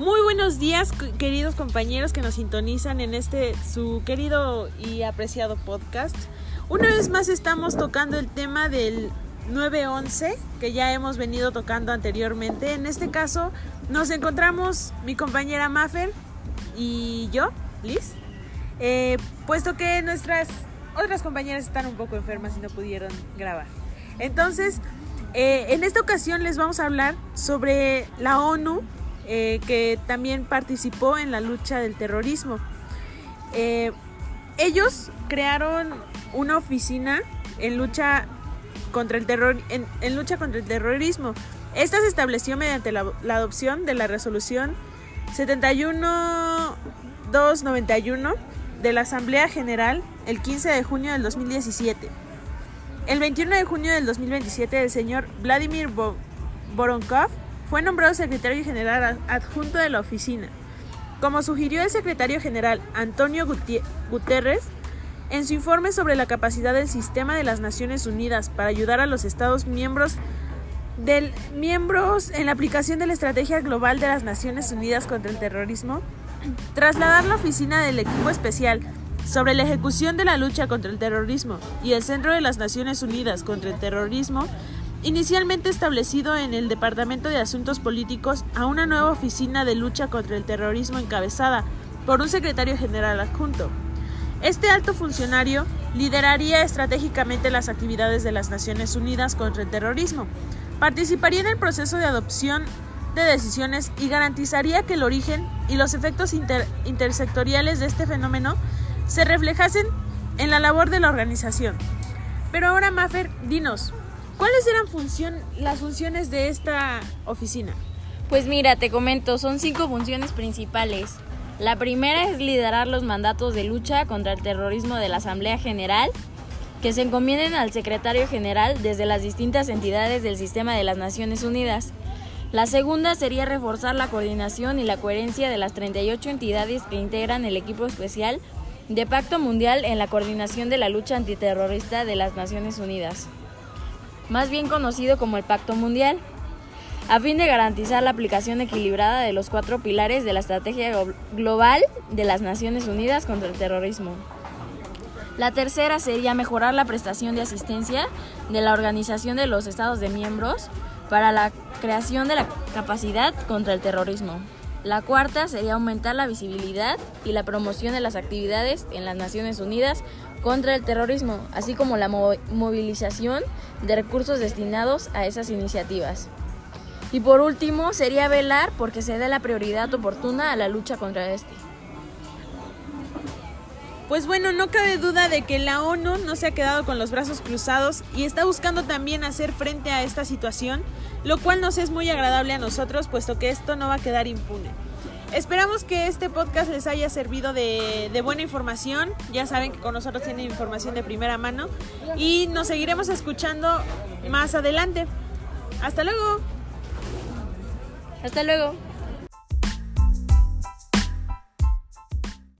buenos días, queridos compañeros que nos sintonizan en este su querido y apreciado podcast. Una vez más estamos tocando el tema del 911 que ya hemos venido tocando anteriormente. En este caso nos encontramos mi compañera Maffer y yo, Liz, eh, puesto que nuestras otras compañeras están un poco enfermas y no pudieron grabar. Entonces, eh, en esta ocasión les vamos a hablar sobre la ONU eh, que también participó en la lucha del terrorismo. Eh, ellos crearon una oficina en lucha contra el terror en, lucha contra el terrorismo. Esta se estableció mediante la, adopción de la resolución 71291 de la Asamblea General el 15 de junio del 2017. El 21 de junio del 2027 el señor Vladimir Voronkov fue nombrado secretario general adjunto de la oficina. Como sugirió el secretario general Antonio Guterres, en su informe sobre la capacidad del sistema de las Naciones Unidas para ayudar a los Estados miembros del miembros en la aplicación de la Estrategia Global de las Naciones Unidas contra el Terrorismo, trasladar la oficina del equipo especial sobre la ejecución de la lucha contra el terrorismo y el Centro de las Naciones Unidas contra el Terrorismo inicialmente establecido en el Departamento de Asuntos Políticos, a una nueva oficina de lucha contra el terrorismo encabezada por un secretario general adjunto. Este alto funcionario lideraría estratégicamente las actividades de las Naciones Unidas contra el terrorismo, participaría en el proceso de adopción de decisiones y garantizaría que el origen y los efectos intersectoriales de este fenómeno se reflejasen en la labor de la organización. Pero ahora, Maffer, dinos, ¿Cuáles eran función, las funciones de esta oficina? Pues mira, te comento, son cinco funciones principales. La primera es liderar los mandatos de lucha contra el terrorismo de la Asamblea General, que se encomienden al secretario general desde las distintas entidades del sistema de las Naciones Unidas. La segunda sería reforzar la coordinación y la coherencia de las 38 entidades que integran el equipo especial de Pacto Mundial en la coordinación de la lucha antiterrorista de las Naciones Unidas más bien conocido como el Pacto Mundial, a fin de garantizar la aplicación equilibrada de los cuatro pilares de la Estrategia Global de las Naciones Unidas contra el Terrorismo. La tercera sería mejorar la prestación de asistencia de la Organización de los Estados de Miembros para la creación de la capacidad contra el terrorismo. La cuarta sería aumentar la visibilidad y la promoción de las actividades en las Naciones Unidas contra el terrorismo, así como la movilización de recursos destinados a esas iniciativas. Y por último, sería velar porque se dé la prioridad oportuna a la lucha contra este. Pues bueno, no cabe duda de que la ONU no se ha quedado con los brazos cruzados y está buscando también hacer frente a esta situación, lo cual nos es muy agradable a nosotros, puesto que esto no va a quedar impune. Esperamos que este podcast les haya servido de, buena información. Ya saben que con nosotros tienen información de primera mano. Y nos seguiremos escuchando más adelante. Hasta luego. Hasta luego.